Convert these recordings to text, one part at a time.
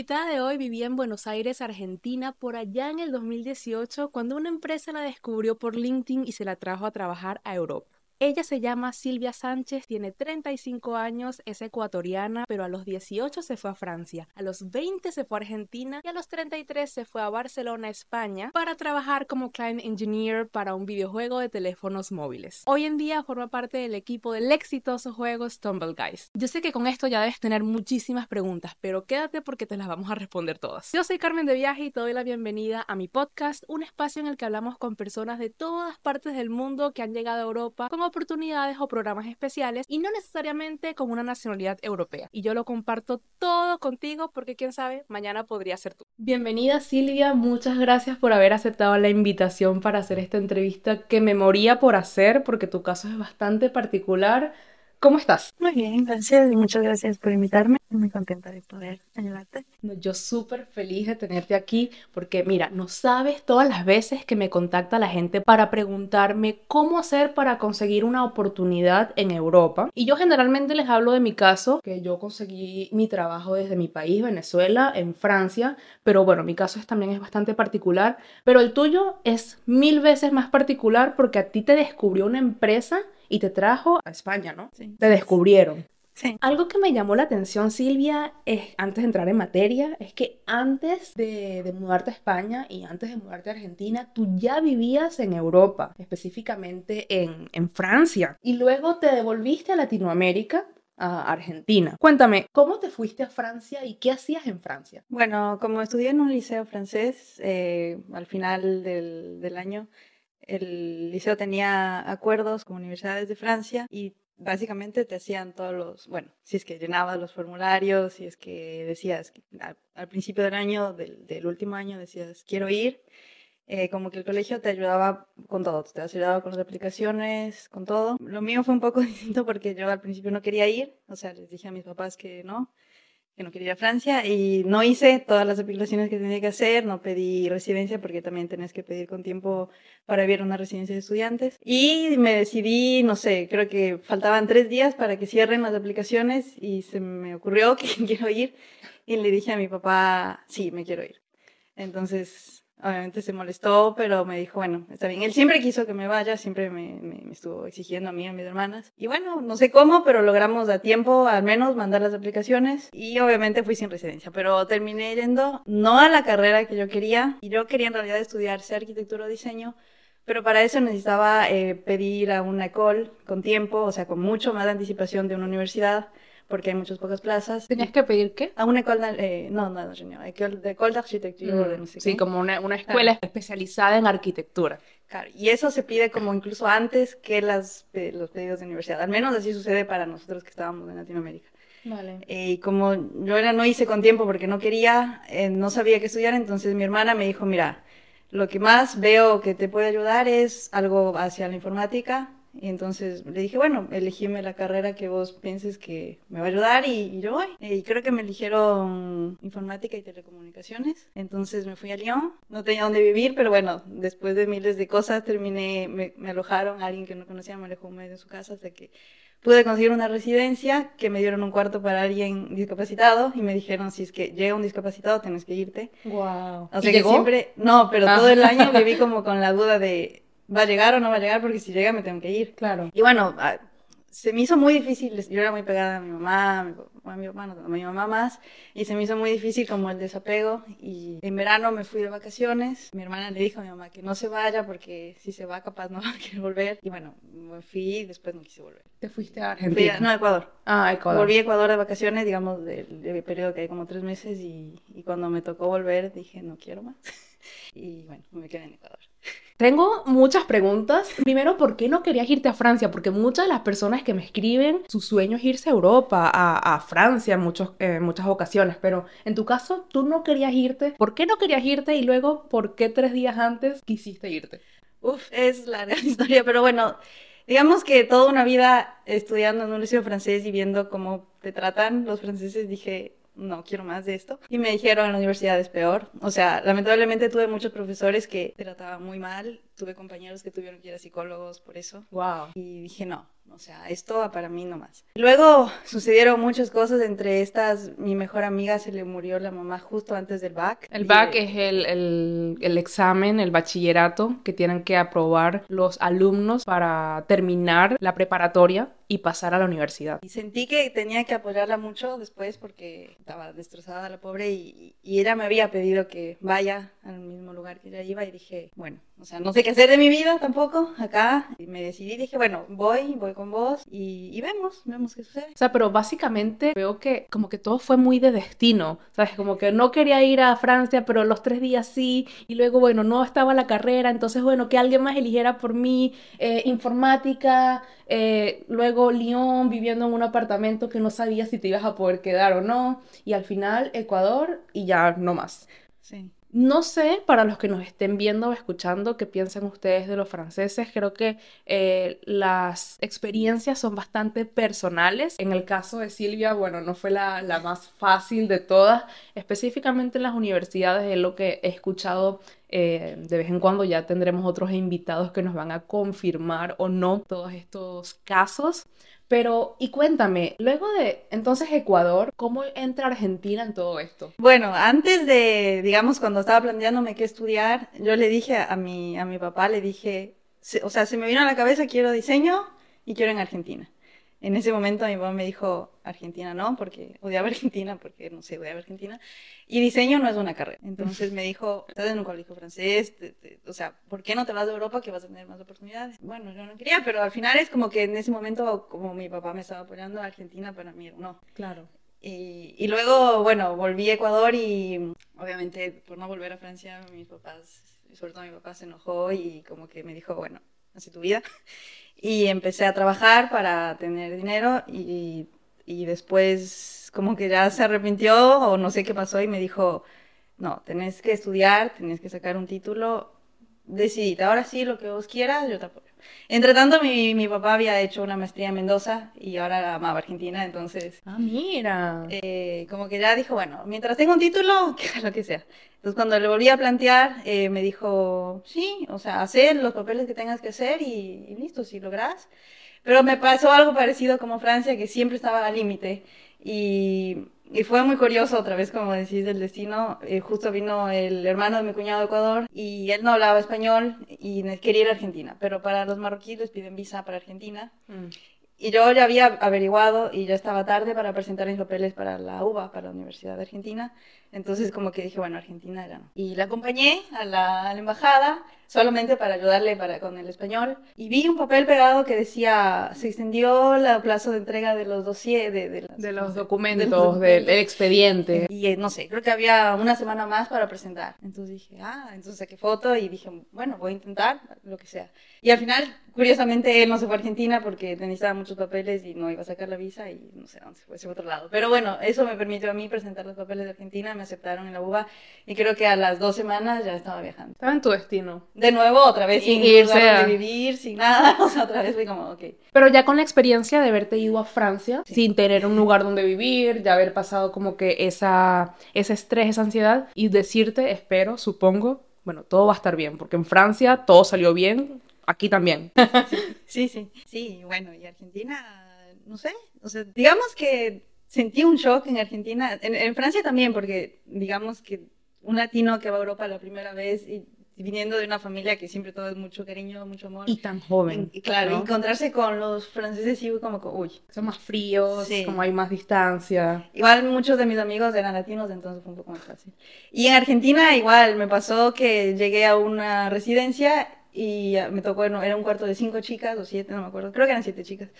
invitada de hoy vivía en Buenos Aires, Argentina, por allá en el 2018, cuando una empresa la descubrió por LinkedIn y se la trajo a trabajar a Europa. Ella se llama Silvia Sánchez, tiene 35 años, es ecuatoriana, pero a los 18 se fue a Francia, a los 20 se fue a Argentina y a los 33 se fue a Barcelona, España, para trabajar como client engineer para un videojuego de teléfonos móviles. Hoy en día forma parte del equipo del exitoso juego Stumble Guys. Yo sé que con esto ya debes tener muchísimas preguntas, pero quédate porque te las vamos a responder todas. Yo soy Carmen de Viaje y te doy la bienvenida a mi podcast, un espacio en el que hablamos con personas de todas partes del mundo que han llegado a Europa como oportunidades o programas especiales y no necesariamente con una nacionalidad europea. Y yo lo comparto todo contigo porque quién sabe, mañana podría ser tú. Bienvenida Silvia, muchas gracias por haber aceptado la invitación para hacer esta entrevista que me moría por hacer porque tu caso es bastante particular. ¿Cómo estás? Muy bien, gracias y muchas gracias por invitarme. Muy contenta de poder ayudarte. Yo súper feliz de tenerte aquí porque mira, no sabes todas las veces que me contacta la gente para preguntarme cómo hacer para conseguir una oportunidad en Europa. Y yo generalmente les hablo de mi caso, que yo conseguí mi trabajo desde mi país, Venezuela, en Francia, pero bueno, mi caso es, también es bastante particular, pero el tuyo es mil veces más particular porque a ti te descubrió una empresa y te trajo a España, ¿no? Sí. Te descubrieron. Sí. Algo que me llamó la atención, Silvia, es, antes de entrar en materia, es que antes de, de, mudarte a España y antes de mudarte a Argentina, tú ya vivías en Europa, específicamente en, en Francia, y luego te devolviste a Latinoamérica a Argentina. Cuéntame, ¿cómo te fuiste a Francia y qué hacías en Francia? Bueno, como estudié en un liceo francés, eh, al final del, del año el liceo tenía acuerdos con universidades de Francia y básicamente te hacían todos los, bueno, si es que llenabas los formularios, si es que decías, al, al principio del año, del, último año, decías, quiero ir, eh, como que el colegio te ayudaba con todo, te ayudaba con las aplicaciones, con todo. Lo mío fue un poco distinto porque yo al principio no quería ir, o sea, les dije a mis papás que no, que no quería ir a Francia y no hice todas las aplicaciones que tenía que hacer, no pedí residencia porque también tenés que pedir con tiempo para ver una residencia de estudiantes y me decidí, no sé, creo que faltaban tres días para que cierren las aplicaciones y se me ocurrió que quiero ir y le dije a mi papá, sí, me quiero ir. Entonces Obviamente se molestó, pero me dijo, bueno, está bien. Él siempre quiso que me vaya, siempre me, me, me, estuvo exigiendo a mí a mis hermanas. Y bueno, no sé cómo, pero logramos a tiempo al menos mandar las aplicaciones. Y obviamente fui sin residencia, pero terminé yendo no a la carrera que yo quería. Y yo quería en realidad estudiar sea arquitectura o diseño. Pero para eso necesitaba eh, pedir a una ECOL con tiempo, o sea, con mucho más anticipación de una universidad porque hay muchas pocas plazas. ¿Tenías que pedir qué? A una école, eh, no, no, no, école d'architecture Mm, de no sé sí, qué. como una, una escuela Claro. especializada en arquitectura. Claro, y eso se pide como incluso antes que las, eh, los pedidos de universidad. Al menos así sucede para nosotros que estábamos en Latinoamérica. Vale. Eh, y como yo era, no hice con tiempo porque no quería, eh, no sabía qué estudiar, entonces mi hermana me dijo, mira, lo que más veo que te puede ayudar es algo hacia la informática. Y entonces le dije, bueno, elegime la carrera que vos pienses que me va a ayudar y, y yo voy. Y creo que me eligieron informática y telecomunicaciones. Entonces me fui a Lyon. No tenía dónde vivir, pero bueno, después de miles de cosas terminé, me, me alojaron. Alguien que no conocía me alojó medio de su casa hasta que pude conseguir una residencia que me dieron un cuarto para alguien discapacitado y me dijeron, si es que llega un discapacitado, tienes que irte. Wow. O sea que siempre, no, pero Ah. todo el año viví como con la duda de, ¿va a llegar o no va a llegar? Porque si llega me tengo que ir. Claro. Y bueno, ah, se me hizo muy difícil, yo era muy pegada a mi mamá, a mi, a mi papá, no, a mi mamá más, y se me hizo muy difícil como el desapego. Y en verano me fui de vacaciones, mi hermana le dijo a mi mamá que no se vaya porque si se va capaz no va a querer volver. Y bueno, me fui y después no quise volver. Te fuiste a Fui Argentina. a- no, a Ecuador. Ah, Ecuador. Volví a Ecuador de vacaciones, digamos, del, del periodo que hay como tres meses y, y cuando me tocó volver dije, no quiero más. Y bueno, me quedé en Ecuador. Tengo muchas preguntas. Primero, ¿por qué no querías irte a Francia? Porque muchas de las personas que me escriben, su sueño es irse a Europa, a, Francia en muchos, eh, muchas ocasiones, pero en tu caso, tú no querías irte. ¿Por qué no querías irte? Y luego, ¿por qué tres días antes quisiste irte? Uf, es larga la historia, pero bueno, digamos que toda una vida estudiando en un liceo francés y viendo cómo te tratan los franceses, dije, no quiero más de esto. Y me dijeron en la universidad es peor. O sea, lamentablemente tuve muchos profesores que trataban muy mal. Tuve compañeros que tuvieron que ir a psicólogos por eso. Wow. Y dije, no, o sea, esto para mí no más. Luego sucedieron muchas cosas, entre estas, mi mejor amiga se le murió la mamá justo antes del BAC. El BAC es el, el, el, examen, el bachillerato que tienen que aprobar los alumnos para terminar la preparatoria y pasar a la universidad. Y sentí que tenía que apoyarla mucho después porque estaba destrozada la pobre y, y ella me había pedido que vaya al mismo lugar que ella iba y dije, bueno, o sea, no sé qué hacer de mi vida tampoco acá. Y me decidí, dije, bueno, voy, voy con vos y, y, vemos, vemos qué sucede. O sea, pero básicamente veo que como que todo fue muy de destino, ¿sabes? Como que no quería ir a Francia, pero los tres días sí, y luego, bueno, no estaba la carrera, entonces, bueno, que alguien más eligiera por mí eh, informática, eh, luego Lyon viviendo en un apartamento que no sabía si te ibas a poder quedar o no, y al final Ecuador y ya no más. Sí. No sé, para los que nos estén viendo o escuchando, qué piensan ustedes de los franceses. Creo que eh, las experiencias son bastante personales. En el caso de Silvia, bueno, no fue la, la más fácil de todas. Específicamente en las universidades es lo que he escuchado eh, de vez en cuando ya tendremos otros invitados que nos van a confirmar o no todos estos casos. Pero, y cuéntame, luego de entonces Ecuador, ¿cómo entra Argentina en todo esto? Bueno, antes de, digamos, cuando estaba planteándome qué estudiar, yo le dije a mi, a mi papá, le dije, o sea, se me vino a la cabeza, quiero diseño y quiero en Argentina. En ese momento mi papá me dijo, Argentina no, porque odiaba Argentina, porque no sé, odiaba Argentina. Y diseño no es una carrera. Entonces me dijo, estás en un colegio francés, o sea, ¿por qué no te vas de Europa que vas a tener más oportunidades? Bueno, yo no quería, pero al final es como que en ese momento, como mi papá me estaba apoyando, Argentina para mí no. Claro. Y, y luego, bueno, volví a Ecuador y obviamente por no volver a Francia, mis papás, sobre todo mi papá se enojó y como que me dijo, bueno, tu vida. Y empecé a trabajar para tener dinero y, y después como que ya se arrepintió o no sé qué pasó y me dijo, no, tenés que estudiar, tenés que sacar un título, decidite, ahora sí, lo que vos quieras, yo te apoyo. Entre tanto, mi, mi papá había hecho una maestría en Mendoza y ahora amaba Argentina, entonces... Ah, mira. Eh, como que ya dijo, bueno, mientras tenga un título, lo que sea. Entonces, cuando le volví a plantear, eh, me dijo, sí, o sea, hacer los papeles que tengas que hacer y, y listo, si logras. Pero me pasó algo parecido como Francia, que siempre estaba al límite. Y, y, fue muy curioso, otra vez, como decís, del destino. Eh, justo vino el hermano de mi cuñado de Ecuador y él no hablaba español y quería ir a Argentina. Pero para los marroquíes les piden visa para Argentina. Mm. Y yo ya había averiguado y ya estaba tarde para presentar mis papeles para la UBA, para la Universidad de Argentina. Entonces como que dije, bueno, Argentina era. Y la acompañé a la, a la embajada solamente para ayudarle para, con el español. Y vi un papel pegado que decía, se extendió la plazo de entrega de los dossiers, de, de, de los documentos, del de expediente. Y eh, no sé, creo que había una semana más para presentar. Entonces dije, ah, entonces saqué foto y dije, bueno, voy a intentar lo que sea. Y al final, curiosamente, él no se fue a Argentina porque necesitaba muchos papeles y no iba a sacar la visa y no sé dónde se fue, se fue a otro lado. Pero bueno, eso me permitió a mí presentar los papeles de Argentina, me aceptaron en la UBA y creo que a las dos semanas ya estaba viajando. Estaba en tu destino de nuevo, otra vez sin irse a vivir, sin nada, o sea, otra vez fui como, ok. Pero ya con la experiencia de haberte ido a Francia, sí. sin tener un lugar donde vivir, ya haber pasado como que esa, ese estrés, esa ansiedad, y decirte, espero, supongo, bueno, todo va a estar bien, porque en Francia todo salió bien, aquí también. sí, sí, sí, bueno, y Argentina, no sé, o sea, digamos que sentí un shock en Argentina, en, en Francia también, porque digamos que un latino que va a Europa la primera vez y viniendo de una familia que siempre todo es mucho cariño, mucho amor. Y tan joven. Y, claro, ¿no? encontrarse con los franceses y como, uy. Son más fríos, sí. como hay más distancia. Igual muchos de mis amigos eran latinos, entonces fue un poco más fácil. Y en Argentina igual, me pasó que llegué a una residencia y me tocó, era un cuarto de cinco chicas o siete, no me acuerdo, creo que eran siete chicas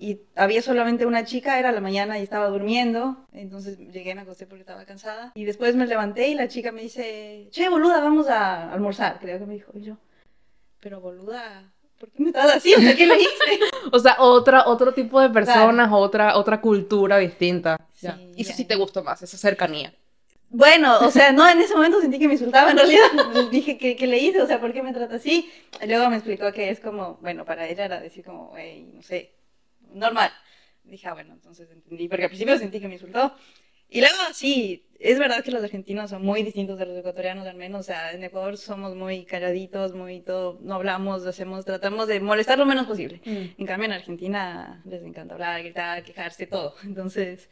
y había solamente una chica, era la mañana y estaba durmiendo, entonces llegué, me acosté porque estaba cansada, y después me levanté y la chica me dice, che, boluda, vamos a almorzar, creo que me dijo, y yo, pero boluda, ¿por qué me estás así? O sea, ¿qué le hice? o sea, otra, otro tipo de personas, claro. otra, otra cultura distinta. Sí, y eso sí te gustó más, esa cercanía. Bueno, o sea, no, en ese momento sentí que me insultaba, en realidad dije, ¿qué, ¿qué, le hice? O sea, ¿por qué me trata así? Y luego me explicó que es como, bueno, para ella era decir como, hey, no sé, normal. Dije, ah, bueno, entonces entendí, porque al principio sentí que me insultó. Y luego, sí, es verdad que los argentinos son muy distintos de los ecuatorianos, al menos. O sea, en Ecuador somos muy calladitos, muy todo, no hablamos, hacemos, tratamos de molestar lo menos posible. Mm. En cambio, en Argentina les encanta hablar, gritar, quejarse, todo. Entonces,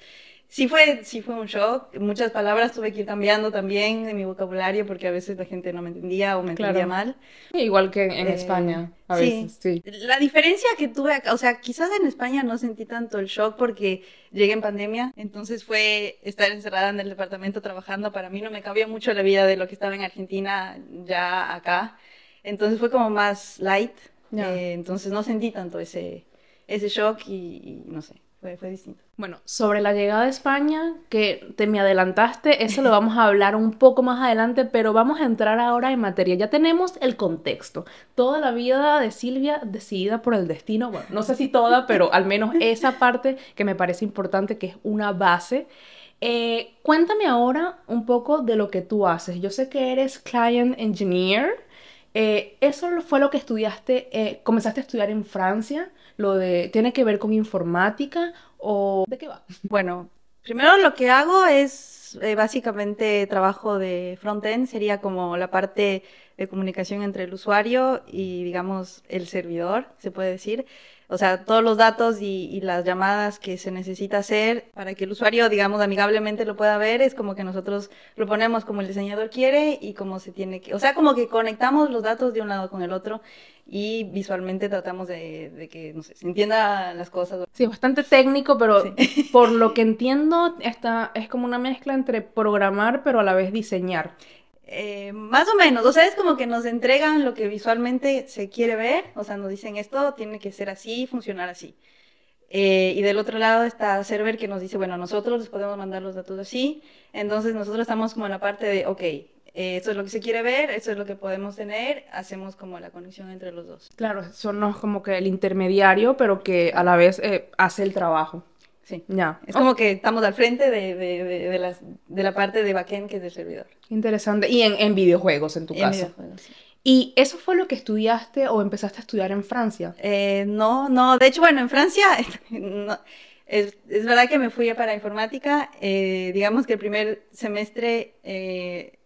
sí fue, sí fue un shock. Muchas palabras tuve que ir cambiando también de mi vocabulario porque a veces la gente no me entendía o me entendía mal. Igual que en, Eh, España, a sí. veces, sí. La diferencia que tuve acá, o sea, quizás en España no sentí tanto el shock porque llegué en pandemia, entonces fue estar encerrada en el departamento trabajando, para mí no me cambió mucho la vida de lo que estaba en Argentina ya acá, entonces fue como más light, Ya. eh, entonces no sentí tanto ese, ese shock y, y no sé, fue, fue distinto. Bueno, sobre la llegada a España, que te me adelantaste, eso lo vamos a hablar un poco más adelante, pero vamos a entrar ahora en materia. Ya tenemos el contexto. Toda la vida de Silvia decidida por el destino, bueno, no sé si toda, pero al menos esa parte que me parece importante, que es una base. Eh, cuéntame ahora un poco de lo que tú haces. Yo sé que eres client engineer. Eh, ¿eso fue lo que estudiaste, eh, comenzaste a estudiar en Francia? ¿Lo de, tiene que ver con informática o de qué va? Bueno, primero lo que hago es eh, básicamente trabajo de front-end, sería como la parte de comunicación entre el usuario y, digamos, el servidor, se puede decir. O sea, todos los datos y, y las llamadas que se necesita hacer para que el usuario, digamos, amigablemente lo pueda ver, es como que nosotros lo ponemos como el diseñador quiere y como se tiene que, o sea, como que conectamos los datos de un lado con el otro y visualmente tratamos de, de que, no sé, se entienda las cosas. Sí, bastante técnico, pero Sí. por lo que entiendo, esta, es como una mezcla entre programar, pero a la vez diseñar. Eh, más o menos, o sea, es como que nos entregan lo que visualmente se quiere ver, o sea, nos dicen esto tiene que ser así, funcionar así. Eh, y del otro lado está Server que nos dice, bueno, nosotros les podemos mandar los datos así, entonces nosotros estamos como en la parte de, ok, eh, esto es lo que se quiere ver, esto es lo que podemos tener, hacemos como la conexión entre los dos. Claro, son como que el intermediario, pero que a la vez eh, hace el trabajo. Sí. Ya. Es como que estamos al frente de, de, de, de las, la parte de backend que es del servidor. Interesante. Y en, en videojuegos, en tu En caso. videojuegos, sí. ¿Y eso fue lo que estudiaste o empezaste a estudiar en Francia? Eh, no, no, de hecho, bueno, en Francia, no, es, es verdad que me fui para informática, eh, digamos que el primer semestre eh,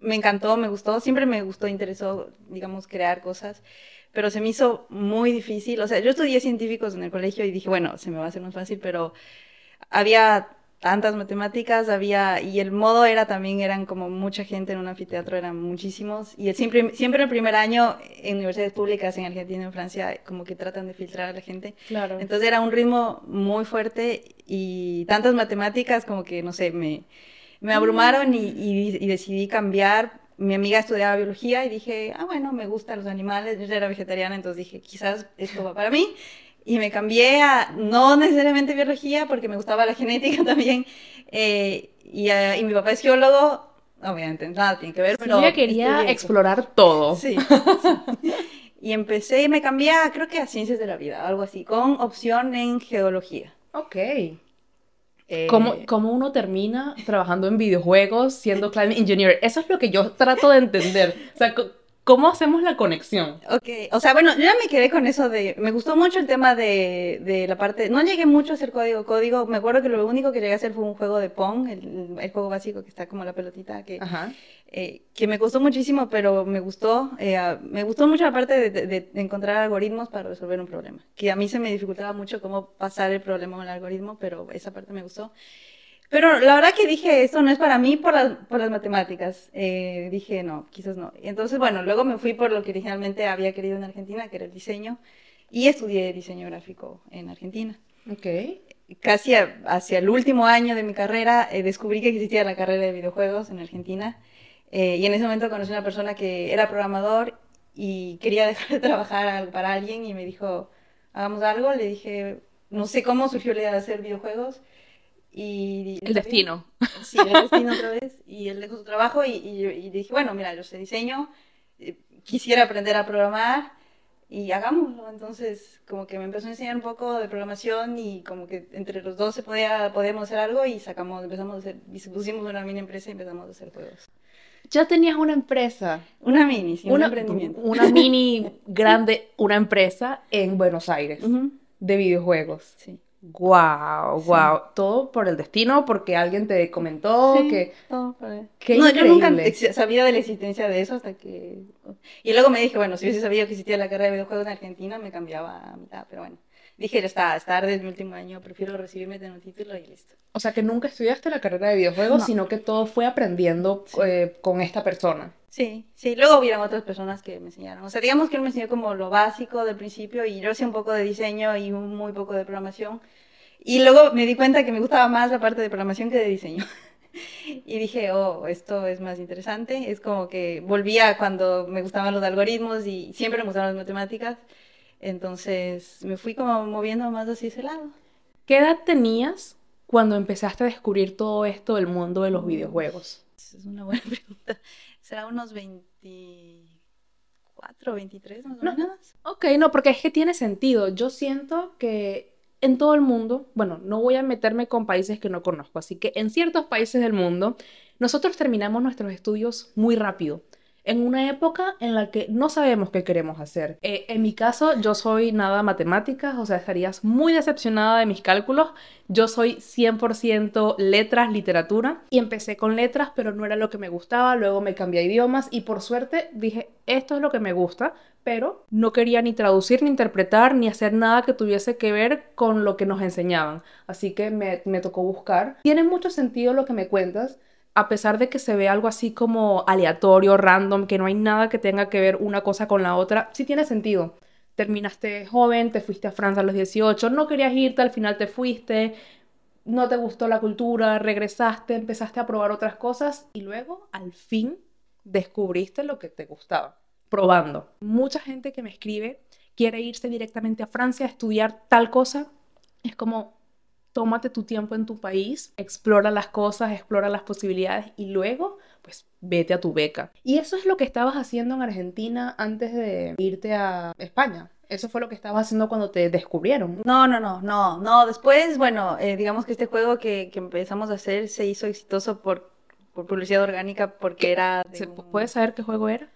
me encantó, me gustó, siempre me gustó, interesó, digamos, crear cosas, pero se me hizo muy difícil, o sea, yo estudié científicos en el colegio y dije, bueno, se me va a hacer más fácil, pero había tantas matemáticas, había, y el modo era también, eran como mucha gente en un anfiteatro, eran muchísimos, y el, siempre, siempre el primer año en universidades públicas en Argentina, en Francia, como que tratan de filtrar a la gente. Claro. Entonces era un ritmo muy fuerte y tantas matemáticas como que, no sé, me, me abrumaron y, y- y decidí cambiar. Mi amiga estudiaba biología y dije, ah, bueno, me gustan los animales, yo ya era vegetariana, entonces dije, quizás esto va para mí. Y me cambié a, no necesariamente biología, porque me gustaba la genética también. eh, y, eh, y mi papá es geólogo, obviamente nada tiene que ver, pero... Silvia quería explorar todo. Sí, sí. Y empecé y me cambié, a, creo que a ciencias de la vida, algo así, con opción en geología. Ok. Eh, ¿Cómo, cómo uno termina trabajando en videojuegos siendo climate engineer? Eso es lo que yo trato de entender. O sea, ¿cómo hacemos la conexión? Ok, o sea, bueno, yo ya me quedé con eso de, me gustó mucho el tema de, de la parte, no llegué mucho a hacer código, código, me acuerdo que lo único que llegué a hacer fue un juego de Pong, el, el juego básico que está como la pelotita, que, Ajá. Eh, que me costó muchísimo, pero me gustó, eh, me gustó mucho la parte de, de- de encontrar algoritmos para resolver un problema, que a mí se me dificultaba mucho cómo pasar el problema el algoritmo, pero esa parte me gustó. Pero la verdad que dije, esto no es para mí por las, por las matemáticas. Eh, dije, no, quizás no. Entonces, bueno, luego me fui por lo que originalmente había querido en Argentina, que era el diseño, y estudié diseño gráfico en Argentina. Ok. Casi a- hacia el último año de mi carrera eh, descubrí que existía la carrera de videojuegos en Argentina. Eh, y en ese momento conocí a una persona que era programador y quería dejar de trabajar para alguien y me dijo, hagamos algo. Le dije, no sé cómo surgió la idea de hacer videojuegos. Y, El destino. Sí, el destino otra vez. Y él dejó su trabajo y, y, y dije, bueno, mira, yo sé diseño, eh, quisiera aprender a programar y hagámoslo. Entonces, como que me empezó a enseñar un poco de programación y como que entre los dos se podía, podíamos hacer algo y sacamos, empezamos a hacer, y pusimos una mini empresa y empezamos a hacer juegos. Ya tenías una empresa, Una mini, sí, un una, emprendimiento. una mini grande, una empresa en Buenos Aires de videojuegos. Sí. Wow, wow. Todo por el destino, porque alguien te comentó Sí, que. todo por ahí. Qué no, yo nunca sabía de la existencia de eso hasta que... Y luego me dije, bueno, si hubiese sabido que existía la carrera de videojuegos en Argentina, me cambiaba a mitad, pero bueno. Dije, está, es tarde, es mi último año, prefiero recibirme de un título y listo. O sea, que nunca estudiaste la carrera de videojuegos, No. sino que todo fue aprendiendo Sí. eh, con esta persona. Sí, sí, luego hubieron otras personas que me enseñaron. O sea, digamos que él me enseñó como lo básico del principio y yo hacía un poco de diseño y un muy poco de programación. Y luego me di cuenta que me gustaba más la parte de programación que de diseño. Y dije, oh, esto es más interesante. Es como que volvía cuando me gustaban los algoritmos y siempre me gustaban las matemáticas. Entonces me fui como moviendo más hacia ese lado. ¿Qué edad tenías cuando empezaste a descubrir todo esto del mundo de los videojuegos? Es una buena pregunta. Será unos 24, 23 más o No. menos. Ok, no, porque es que tiene sentido. Yo siento que en todo el mundo, bueno, no voy a meterme con países que no conozco, así que en ciertos países del mundo, nosotros terminamos nuestros estudios muy rápido, en una época en la que no sabemos qué queremos hacer. Eh, en mi caso, yo soy nada matemáticas, o sea, estarías muy decepcionada de mis cálculos. Yo soy 100% letras, literatura, y empecé con letras, pero no era lo que me gustaba, luego me cambié a idiomas y por suerte dije, esto es lo que me gusta, pero no quería ni traducir, ni interpretar, ni hacer nada que tuviese que ver con lo que nos enseñaban. Así que me, me tocó buscar. Tiene mucho sentido lo que me cuentas, a pesar de que se ve algo así como aleatorio, random, que no hay nada que tenga que ver una cosa con la otra, sí tiene sentido. Terminaste joven, te fuiste a Francia a los 18, no querías irte, al final te fuiste, no te gustó la cultura, regresaste, empezaste a probar otras cosas y luego al fin descubriste lo que te gustaba, probando. Mucha gente que me escribe quiere irse directamente a Francia a estudiar tal cosa. Es como, tómate tu tiempo en tu país, explora las cosas, explora las posibilidades y luego, pues, vete a tu beca. Y eso es lo que estabas haciendo en Argentina antes de irte a España. Eso fue lo que estabas haciendo cuando te descubrieron. No, no, no, no, no. Después, bueno, eh, digamos que este juego que, que empezamos a hacer se hizo exitoso por, por publicidad orgánica porque era... de ¿Se un- puede saber qué juego era?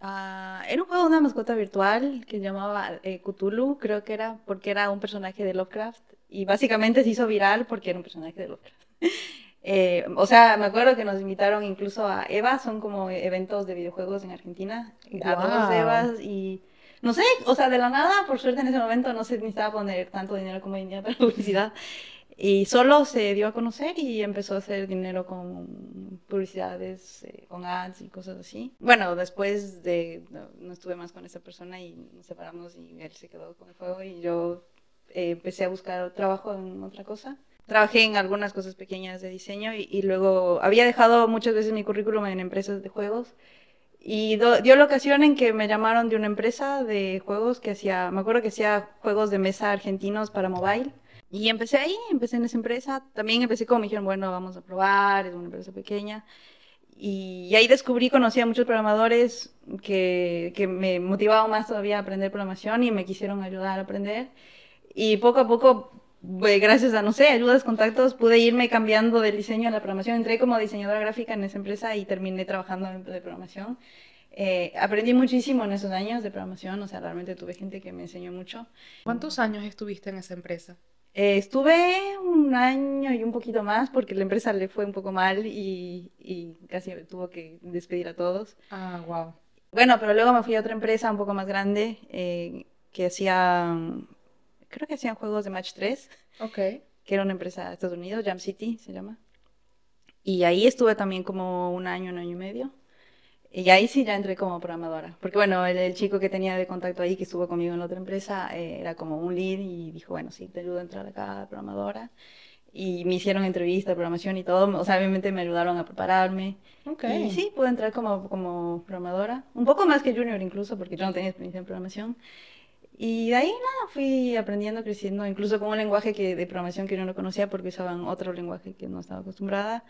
Ah, era un juego de una mascota virtual que llamaba eh, Cthulhu, creo que era, porque era un personaje de Lovecraft. Y básicamente se hizo viral porque era un personaje de Lovecraft. Eh, o sea, me acuerdo que nos invitaron incluso a EVA, son como eventos de videojuegos en Argentina, a Guau. dos EVAs y no sé, o sea, de la nada, por suerte en ese momento no se necesitaba poner tanto dinero como día para publicidad. Y solo se dio a conocer y empezó a hacer dinero con publicidades, eh, con ads y cosas así. Bueno, después de, no, no estuve más con esa persona y nos separamos y él se quedó con el juego y yo eh, empecé a buscar trabajo en otra cosa. Trabajé en algunas cosas pequeñas de diseño y, y luego había dejado muchas veces mi currículum en empresas de juegos y do- dio la ocasión en que me llamaron de una empresa de juegos que hacía, me acuerdo que hacía juegos de mesa argentinos para mobile. Y empecé ahí, empecé en esa empresa. También empecé como me dijeron, bueno, vamos a probar, es una empresa pequeña. Y, y ahí descubrí, conocí a muchos programadores que, que me motivaban más todavía a aprender programación y me quisieron ayudar a aprender. Y poco a poco, pues, gracias a, no sé, ayudas, contactos, pude irme cambiando del diseño a la programación. Entré como diseñadora gráfica en esa empresa y terminé trabajando de programación. Eh, aprendí muchísimo en esos años de programación, o sea, realmente tuve gente que me enseñó mucho. ¿Cuántos años estuviste en esa empresa? Eh, estuve un año y un poquito más porque la empresa le fue un poco mal y, y casi tuvo que despedir a todos. Ah, wow. Bueno, pero luego me fui a otra empresa un poco más grande eh, que hacía, creo que hacían juegos de Match 3, Ok. que era una empresa de Estados Unidos, Jam City se llama. Y ahí estuve también como un año, un año y medio. Y ahí sí ya entré como programadora. Porque bueno, el, el chico que tenía de contacto ahí, que estuvo conmigo en la otra empresa, eh, era como un lead y dijo, bueno, sí, te ayudo a entrar acá, programadora. Y me hicieron entrevista de programación y todo. O sea, obviamente me ayudaron a prepararme. Ok. Y sí, pude entrar como, como programadora. Un poco más que junior incluso, porque yo no tenía experiencia en programación. Y de ahí nada, fui aprendiendo, creciendo, incluso con un lenguaje que, de programación que yo no conocía porque usaban otro lenguaje que no estaba acostumbrada.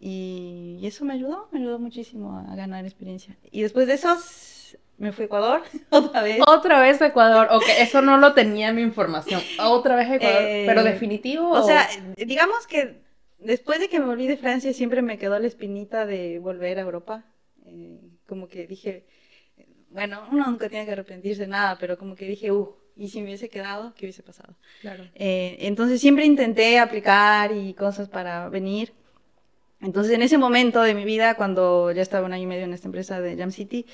Y, y eso me ayudó, me ayudó muchísimo a, a ganar experiencia. Y después de eso me fui a Ecuador otra vez. Otra vez Ecuador. Ok, eso no lo tenía en mi información. Otra vez Ecuador. Eh, pero definitivo. O sea, eh, digamos que después de que me volví de Francia siempre me quedó la espinita de volver a Europa. Eh, como que dije, bueno, uno nunca tiene que arrepentirse de nada, pero como que dije, uh, y si me hubiese quedado, ¿qué hubiese pasado? Claro. Eh, entonces siempre intenté aplicar y cosas para venir. Entonces en ese momento de mi vida, cuando ya estaba un año y medio en esta empresa de Jam City,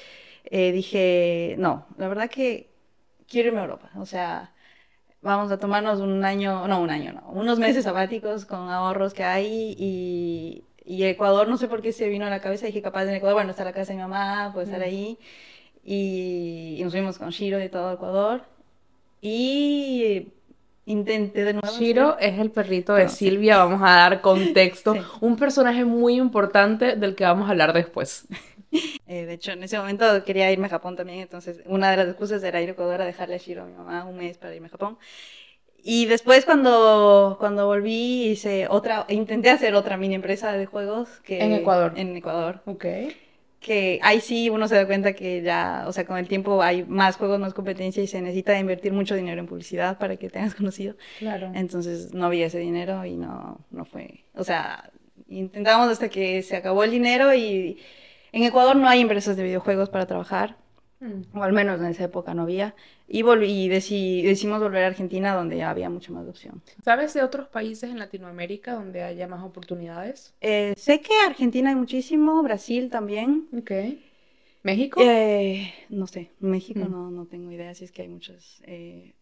eh, dije, no, la verdad que quiero irme a Europa. O sea, vamos a tomarnos un año, no un año, no, unos meses sabáticos con ahorros que hay y, y Ecuador, no sé por qué se vino a la cabeza, dije, capaz en Ecuador, bueno, está la casa de mi mamá, puedo estar Mm. ahí. Y, y nos fuimos con Shiro y todo Ecuador. Y intenté de nuevo. Shiro es el perrito de No, sí. Silvia, vamos a dar contexto. Sí. Un personaje muy importante del que vamos a hablar después. Eh, de hecho, en ese momento quería irme a Japón también, entonces una de las excusas era ir a Ecuador a dejarle a Shiro a mi mamá un mes para irme a Japón. Y después cuando, cuando volví hice otra, intenté hacer otra mini empresa de juegos que En Ecuador. En Ecuador. Ok. Que ahí sí uno se da cuenta que ya, o sea, con el tiempo hay más juegos, más competencia y se necesita invertir mucho dinero en publicidad para que tengas conocido. Claro. Entonces no había ese dinero y no, no fue. O sea, intentamos hasta que se acabó el dinero y en Ecuador no hay empresas de videojuegos para trabajar. O al menos en esa época no había. Y, volví, y deci- decidimos volver a Argentina donde ya había mucha más opción. ¿Sabes de otros países en Latinoamérica donde haya más oportunidades? Eh, sé que Argentina hay muchísimo, Brasil también. Ok. ¿México? Eh, no sé, México Mm. no, no tengo idea si es que hay muchos. eh,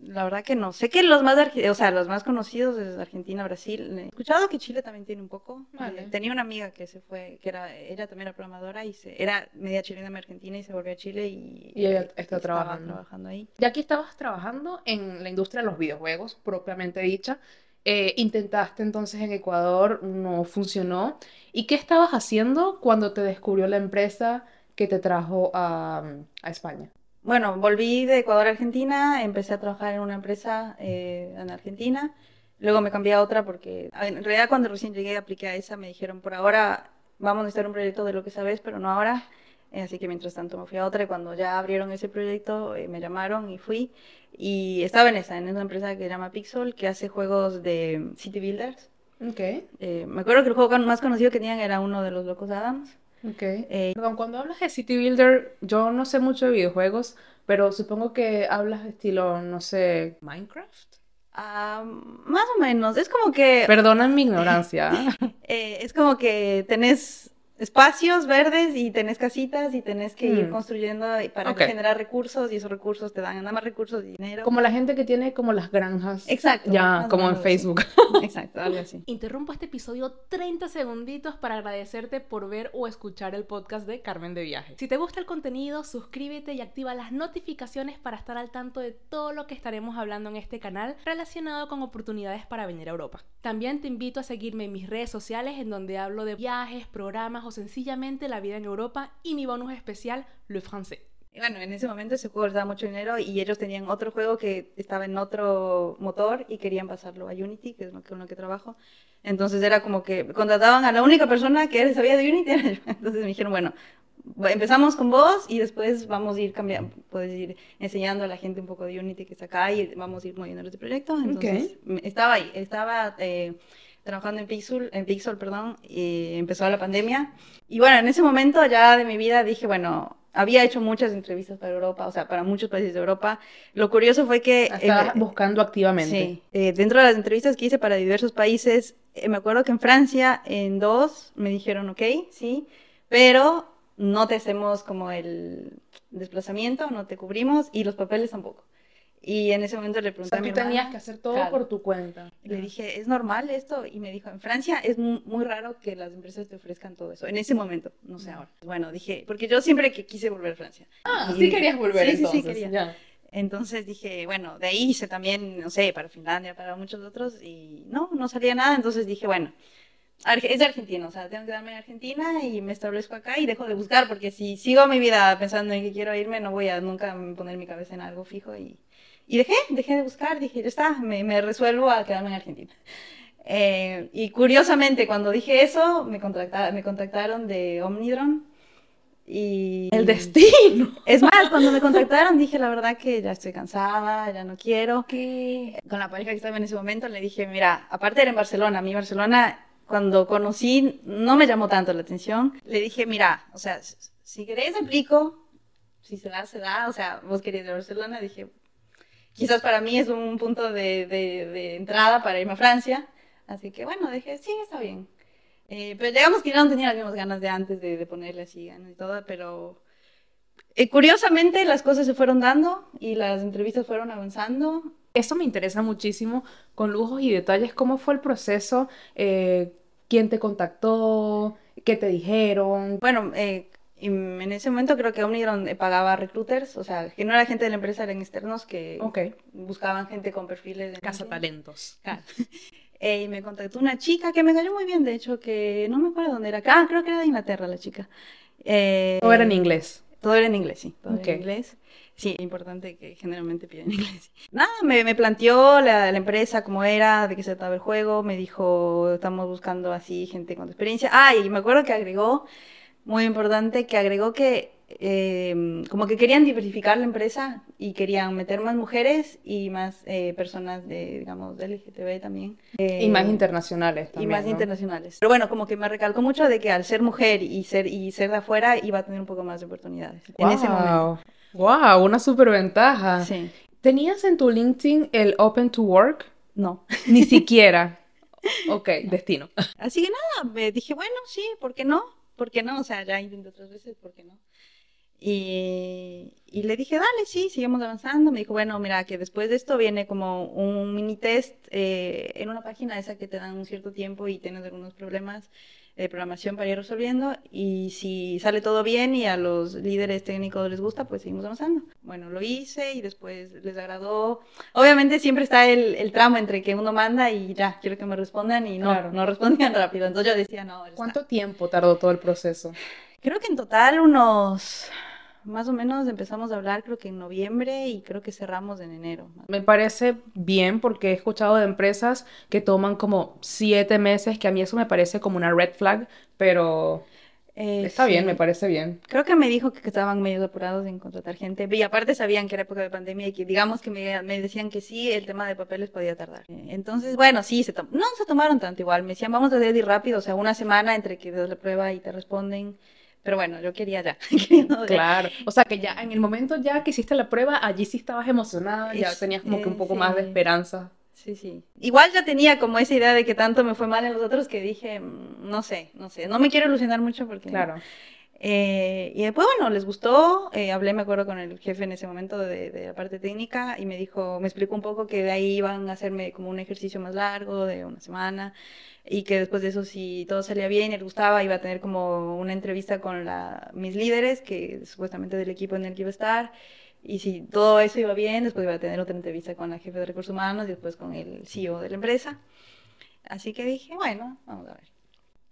la verdad que no. Sé que los más, o sea, los más conocidos es Argentina, Brasil. He escuchado que Chile también tiene un poco. Vale. Eh, tenía una amiga que se fue, que era, ella también era programadora y se, era media chilena, media argentina y se volvió a Chile y, Y ella eh, está trabajando. trabajando ahí. Ya aquí estabas trabajando en la industria de los videojuegos, propiamente dicha. Eh, intentaste entonces en Ecuador, no funcionó. ¿Y qué estabas haciendo cuando te descubrió la empresa que te trajo a, a España? Bueno, volví de Ecuador a Argentina, empecé a trabajar en una empresa eh, en Argentina, luego me cambié a otra porque en realidad cuando recién llegué apliqué a esa, me dijeron por ahora vamos a necesitar un proyecto de lo que sabes, pero no ahora, Eh, así que mientras tanto me fui a otra y cuando ya abrieron ese proyecto eh, me llamaron y fui y estaba en esa, en una empresa que se llama Pixel que hace juegos de City Builders. Ok, Eh, me acuerdo que el juego más conocido que tenían era uno de los Locos Adams. Ok. Eh, Perdón, cuando hablas de City Builder, yo no sé mucho de videojuegos, pero supongo que hablas de estilo, no sé, Minecraft. ah, más o menos, es como que... Perdonan mi ignorancia. Eh, es como que tenés espacios verdes y tenés casitas y tenés que ir Mm. construyendo para generar recursos y esos recursos te dan nada más recursos y dinero. Como la gente que tiene como las granjas. Exacto. Ya, como en así. Facebook. Exacto, algo así. Interrumpo este episodio 30 segunditos para agradecerte por ver o escuchar el podcast de Carmen de Viaje. Si te gusta el contenido, suscríbete y activa las notificaciones para estar al tanto de todo lo que estaremos hablando en este canal relacionado con oportunidades para venir a Europa. También te invito a seguirme en mis redes sociales en donde hablo de viajes, programas o sencillamente la vida en Europa y mi bonus especial, Le Français. Y bueno, en ese momento ese juego les daba mucho dinero y ellos tenían otro juego que estaba en otro motor y querían pasarlo a Unity, que es lo que, con lo que trabajo. Entonces era como que contrataban a la única persona que sabía de Unity. Entonces me dijeron, bueno, empezamos con vos y después vamos a ir cambiando, puedes ir enseñando a la gente un poco de Unity que está acá y vamos a ir moviendo este proyecto. Entonces me- estaba ahí, estaba eh, trabajando en Pixel, en Pixel, perdón, y empezó la pandemia. Y bueno, en ese momento ya de mi vida dije, bueno, había hecho muchas entrevistas para Europa, o sea, para muchos países de Europa. Lo curioso fue que... Eh, buscando activamente. Sí, eh, dentro de las entrevistas que hice para diversos países, eh, me acuerdo que en Francia, en dos, me dijeron, ok, sí, pero no te hacemos como el desplazamiento, no te cubrimos y los papeles tampoco. Y en ese momento le O pregunté sea, a mi tú tenías hermana, que hacer todo claro. por tu cuenta. le dije, ¿es normal esto? Y me dijo, en Francia es mu- muy raro que las empresas te ofrezcan todo eso. En ese momento, no sé ahora. Bueno, dije, porque yo siempre que quise volver a Francia. Ah, Y- sí querías volver Sí, sí, sí, entonces. quería. ya. Entonces dije, bueno, de ahí hice también, no sé, para Finlandia, para muchos otros, y no, no salía nada. Entonces dije, bueno, es de Argentina, o sea, tengo que darme en Argentina y me establezco acá y dejo de buscar, porque si sigo mi vida pensando en que quiero irme, no voy a nunca poner mi cabeza en algo fijo. Y, y dejé, dejé de buscar, dije, ya está, me, me resuelvo a quedarme en Argentina. Eh, y curiosamente, cuando dije eso, me, contacta- me contactaron de Omnidron. Y... El destino. Es más, cuando me contactaron dije la verdad que ya estoy cansada, ya no quiero. ¿Qué? Con la pareja que estaba en ese momento le dije, mira, aparte era en Barcelona, a mí Barcelona cuando conocí no me llamó tanto la atención. Le dije, mira, o sea, si querés aplico, si se da, se da, o sea, vos querías ir a Barcelona, dije, quizás para mí es un punto de, de, entrada para irme a Francia. Así que bueno, dije, sí, está bien. Eh, pero digamos que yo no tenía las mismas ganas de antes de, ponerle así ganas y todo, pero eh, curiosamente las cosas se fueron dando y las entrevistas fueron avanzando. Eso me interesa muchísimo, con lujos y detalles, ¿cómo fue el proceso? Eh, ¿Quién te contactó? ¿Qué te dijeron? Bueno, eh, en ese momento creo que Omnidron pagaba recruiters, o sea, que no era gente de la empresa, eran externos que buscaban gente con perfiles de... Casa talentos. y me contactó una chica que me cayó muy bien, de hecho, que no me acuerdo dónde era. Ah, creo que era de Inglaterra la chica. todo era en inglés. Todo era en inglés, sí. Todo era en inglés. Sí, importante que generalmente piden inglés. Nada, me, me planteó la, la, empresa cómo era, de qué se trataba el juego, me dijo, estamos buscando así gente con experiencia. Ah, y me acuerdo que agregó, muy importante, que agregó que eh, como que querían diversificar la empresa y querían meter más mujeres y más eh, personas de, digamos, de LGTB también. y más eh, internacionales también. Y más internacionales. Pero bueno, como que me recalcó mucho de que al ser mujer y ser, y ser de afuera iba a tener un poco más de oportunidades en ese momento. ¡Wow! Una superventaja. Sí. ¿Tenías en tu LinkedIn el Open to Work? No. Ni siquiera. Ok, destino. Así que nada, me dije, bueno, sí, ¿por qué no? ¿Por qué no? O sea, ya intenté otras veces, ¿por qué no? Y, y, le dije, dale, sí, sigamos avanzando. Me dijo, bueno, mira, que después de esto viene como un mini test eh, en una página esa que te dan un cierto tiempo y tienes algunos problemas de programación para ir resolviendo y si sale todo bien y a los líderes técnicos les gusta, pues seguimos avanzando. Bueno, lo hice y después les agradó. Obviamente siempre está el, el tramo entre que uno manda y ya, quiero que me respondan y no, no respondían rápido. Entonces yo decía, no. ¿Cuánto tiempo tardó todo el proceso? Creo que en total unos más o menos empezamos a hablar creo que en noviembre y creo que cerramos en enero. Me parece bien porque he escuchado de empresas que toman como siete meses, que a mí eso me parece como una red flag, pero eh, está bien, me parece bien. Creo que me dijo que estaban medio apurados en contratar gente y aparte sabían que era época de pandemia y que digamos que me, me decían que sí, el tema de papeles podía tardar. Entonces, bueno, sí, se no se tomaron tanto igual, me decían vamos a hacer rápido, o sea, una semana entre que das la prueba y te responden. Pero bueno, yo quería ya. claro. O sea que ya en el momento ya que hiciste la prueba, allí sí estabas emocionada, ya tenías como que un poco más de esperanza. Sí, sí. Igual ya tenía como esa idea de que tanto me fue mal en los otros que dije, mm, no sé, no sé, no me quiero ilusionar mucho porque... Claro. Eh, y después, bueno, les gustó, eh, hablé, me acuerdo, con el jefe en ese momento de, de, la parte técnica y me dijo, me explicó un poco que de ahí iban a hacerme como un ejercicio más largo, de una semana, y que después de eso, si todo salía bien y le gustaba, iba a tener como una entrevista con la, mis líderes, que supuestamente del equipo en el que iba a estar, y si todo eso iba bien, después iba a tener otra entrevista con la jefe de recursos humanos y después con el CEO de la empresa. Así que dije, bueno, vamos a ver.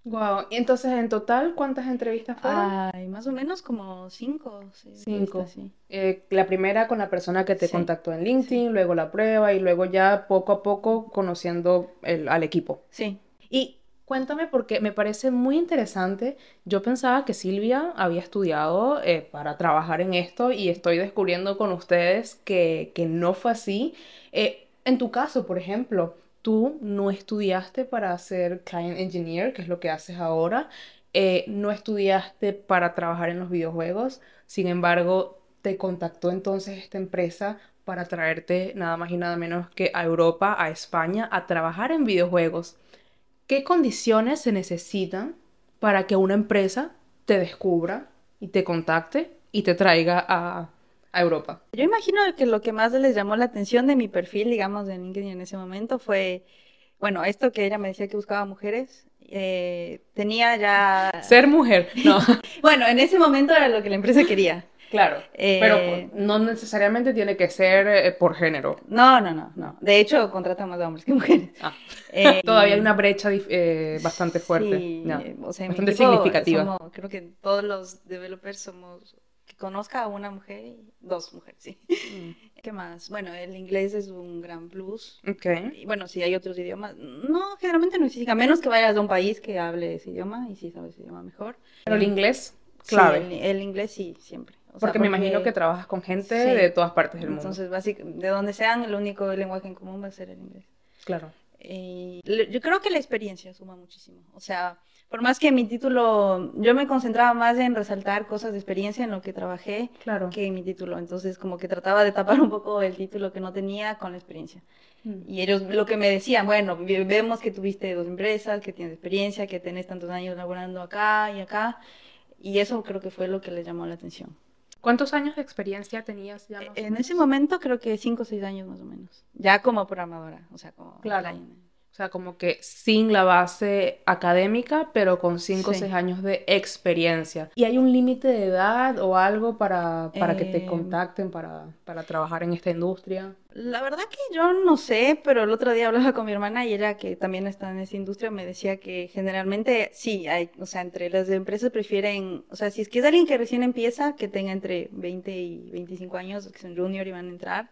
Wow, y entonces en total, ¿cuántas entrevistas fueron? Ay, más o menos como cinco. cinco. Sí. Eh, la primera con la persona que te contactó en LinkedIn, luego la prueba y luego ya poco a poco conociendo el, al equipo. Sí, y cuéntame porque me parece muy interesante. Yo pensaba que Silvia había estudiado eh, para trabajar en esto y estoy descubriendo con ustedes que, no fue así. Eh, en tu caso, por ejemplo, tú no estudiaste para ser client engineer, que es lo que haces ahora. Eh, no estudiaste para trabajar en los videojuegos. Sin embargo, te contactó entonces esta empresa para traerte nada más y nada menos que a Europa, a España, a trabajar en videojuegos. ¿Qué condiciones se necesitan para que una empresa te descubra y te contacte y te traiga a, Europa? Yo imagino que lo que más les llamó la atención de mi perfil, digamos, de LinkedIn en ese momento fue, bueno, esto que ella me decía que buscaba mujeres. Eh, tenía ya... Ser mujer, no. bueno, en ese momento era lo que la empresa quería. Claro, pero eh, no necesariamente tiene que ser eh, por género. No, no, no, no. De hecho, contratan más hombres que mujeres. Ah. Eh, Todavía hay una brecha bastante fuerte, sí, o sea, bastante significativa. creo que todos los developers somos conozca a una mujer y dos mujeres, sí. Mm. ¿Qué más? Bueno, el inglés es un gran plus. Ok. Y bueno, si hay otros idiomas. No, generalmente no existe, a menos que vayas a un país que hable ese idioma y si sabes ese idioma mejor. Pero el inglés, clave. Sí, el inglés sí, siempre porque, me imagino que trabajas con gente de todas partes del mundo. Entonces, básicamente, de donde sean, el único lenguaje en común va a ser el inglés. Claro. yo creo que la experiencia suma muchísimo. O sea, por más que mi título, yo me concentraba más en resaltar cosas de experiencia en lo que trabajé claro. que en mi título. Entonces, como que trataba de tapar un poco el título que no tenía con la experiencia. Mm. Y ellos lo que me decían, bueno, vemos que tuviste dos empresas, que tienes experiencia, que tenés tantos años laborando acá y acá. Y eso creo que fue lo que les llamó la atención. ¿Cuántos años de experiencia tenías ya En ese momento creo que cinco o seis años más o menos. Ya como programadora, o sea, como... Claro. O sea, como que sin la base académica, pero con cinco o seis años de experiencia. ¿Y hay un límite de edad o algo para, para que te em. contacten para, para trabajar en esta industria? La verdad que yo no sé, pero el otro día hablaba con mi hermana y ella que también está en esa industria me decía que generalmente sí, hay, o sea, entre las empresas prefieren, o sea, si es que es alguien que recién empieza, que tenga entre 20 y 25 años, que son junior y van a entrar,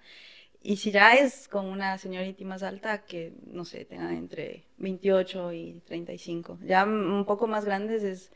y si ya es con una señorita más alta, que no sé, tenga entre 28 y 35. Ya un poco más grandes es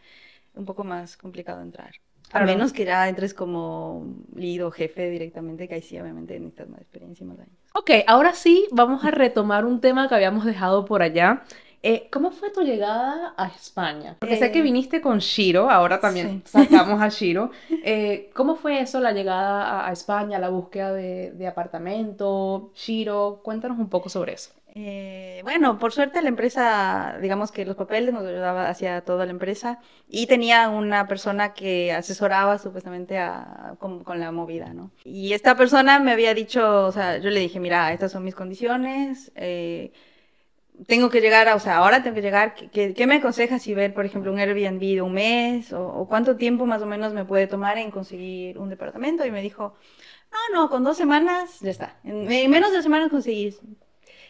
un poco más complicado entrar. A menos que ya entres como líder o jefe directamente, que ahí sí obviamente necesitas más experiencia y más años. Ok, ahora sí vamos a retomar un tema que habíamos dejado por allá. Eh, ¿Cómo fue tu llegada a España? Porque sé que eh, viniste con Shiro, ahora también sacamos a Shiro. Eh, ¿Cómo fue eso, la llegada a, España, la búsqueda de, de, apartamento? Shiro, cuéntanos un poco sobre eso. bueno, por suerte la empresa, digamos que los papeles nos ayudaba hacia toda la empresa y tenía una persona que asesoraba supuestamente a, con, con, la movida, ¿no? Y esta persona me había dicho, o sea, yo le dije, mira, estas son mis condiciones, eh, tengo que llegar, a, o sea, ahora tengo que llegar, ¿qué, qué me aconsejas si ver, por ejemplo, un Airbnb de un mes o, cuánto tiempo más o menos me puede tomar en conseguir un departamento? Y me dijo, no, no, con dos semanas ya está. En, menos de dos semanas conseguís.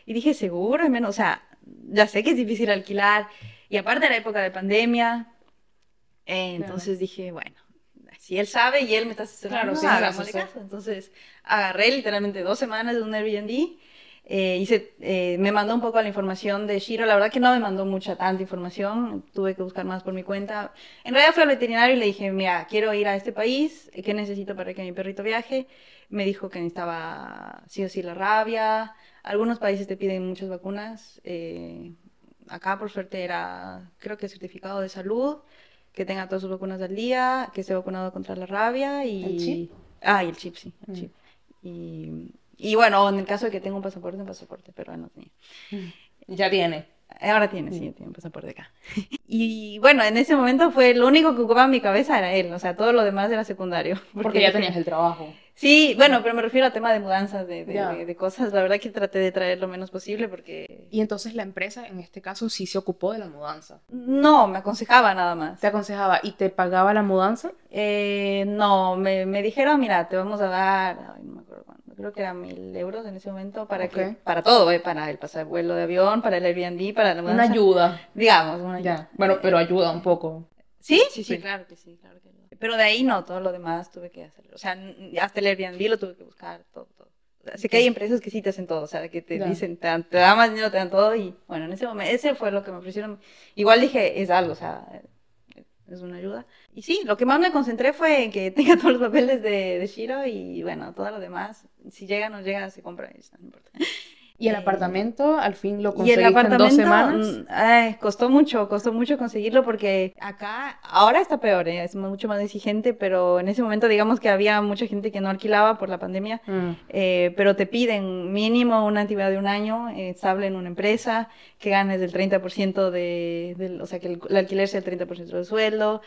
Y dije, seguro, en menos, o sea, ya sé que es difícil alquilar. Y aparte era época de pandemia. Eh, entonces dije, bueno, si él sabe y él me está asesorando, claro, sí, caso. Entonces agarré literalmente dos semanas de un Airbnb eh, hice, eh, me mandó un poco la información de Shiro. La verdad que no me mandó mucha tanta información. Tuve que buscar más por mi cuenta. En realidad fui al veterinario y le dije, mira, quiero ir a este país. ¿Qué necesito para que mi perrito viaje? Me dijo que necesitaba sí o sí la rabia. Algunos países te piden muchas vacunas. Eh, acá, por suerte, era, creo que certificado de salud. Que tenga todas sus vacunas al día. Que esté vacunado contra la rabia. Y... ¿El chip? Ah, y el chip, sí. El mm. chip. Y y bueno, en el caso de que tenga un pasaporte, un pasaporte, pero no tenía. Ya tiene. Ahora tiene, sí, mm. tiene un pasaporte acá. Y bueno, en ese momento fue lo único que ocupaba mi cabeza era él, o sea, todo lo demás era secundario. Porque, ya tenías el trabajo. Sí, bueno, pero me refiero a tema de mudanzas, de, de, cosas. La verdad que traté de traer lo menos posible porque... Y entonces la empresa, en este caso, sí se ocupó de la mudanza. No, me aconsejaba nada más. ¿Te aconsejaba? ¿Y te pagaba la mudanza? Eh, no, me, me dijeron, mira, te vamos a dar, ay, no me acuerdo creo que eran mil euros en ese momento para que, para todo, ¿eh? para el pasaje vuelo de avión, para el Airbnb, para la Una ayuda. Digamos, una ayuda. Bueno, pero ayuda un poco. ¿Sí? Sí, sí, claro que sí, claro que Pero de ahí no, todo lo demás tuve que hacerlo. O sea, hasta el Airbnb lo tuve que buscar, todo, todo. Sé que hay empresas que sí te hacen todo, o sea, que te dicen, te dan, te dan más dinero, te dan todo, y bueno, en ese momento, ese fue lo que me ofrecieron. Igual dije, es algo, o sea, es una ayuda. Y sí, lo que más me concentré fue en que tenga todos los papeles de, de Shiro y bueno, todo lo demás, si llega o no llega, se compra, no importa. ¿Y el eh, apartamento al fin lo conseguiste en dos semanas? Mm, costó mucho, costó mucho conseguirlo porque acá, ahora está peor, ¿eh? es mucho más exigente, pero en ese momento digamos que había mucha gente que no alquilaba por la pandemia, mm. eh, pero te piden mínimo una actividad de un año estable en una empresa, que ganes el 30% de, o sea, que el, alquiler sea el 30% del sueldo,